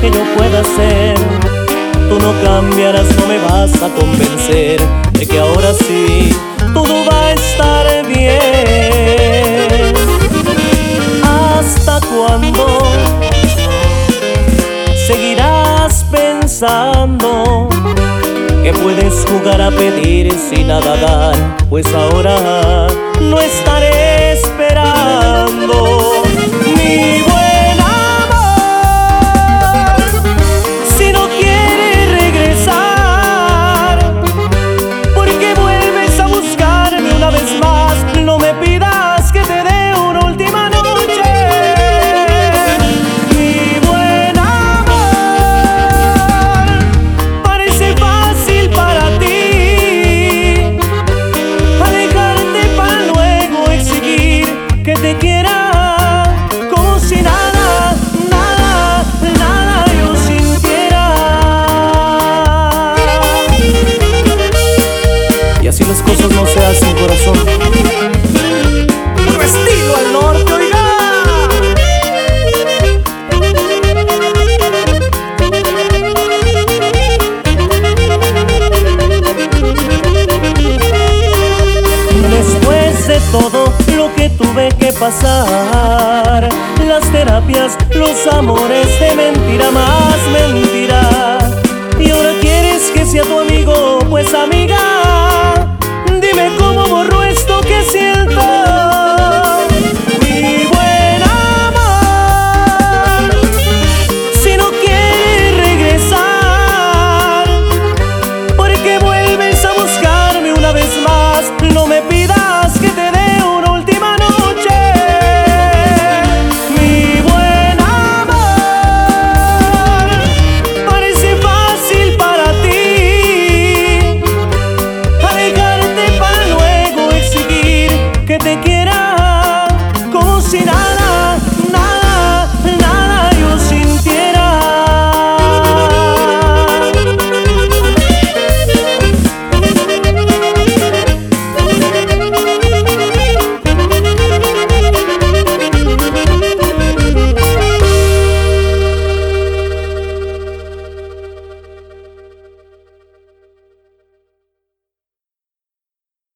que yo pueda hacer. Tú no cambiarás, no me vas a convencer de que ahora sí todo va a estar bien. ¿Hasta cuándo seguirás pensando que puedes jugar a pedir sin nada dar? Pues ahora no estaré esperando. Que te quiera como si nada, nada, nada yo sintiera. Y así las cosas no se hacen, corazón. Puro estilo al norte, oiga. Después de todo tuve que pasar, las terapias, los amores de mentira más mentira. Y ahora quieres que sea tu amigo,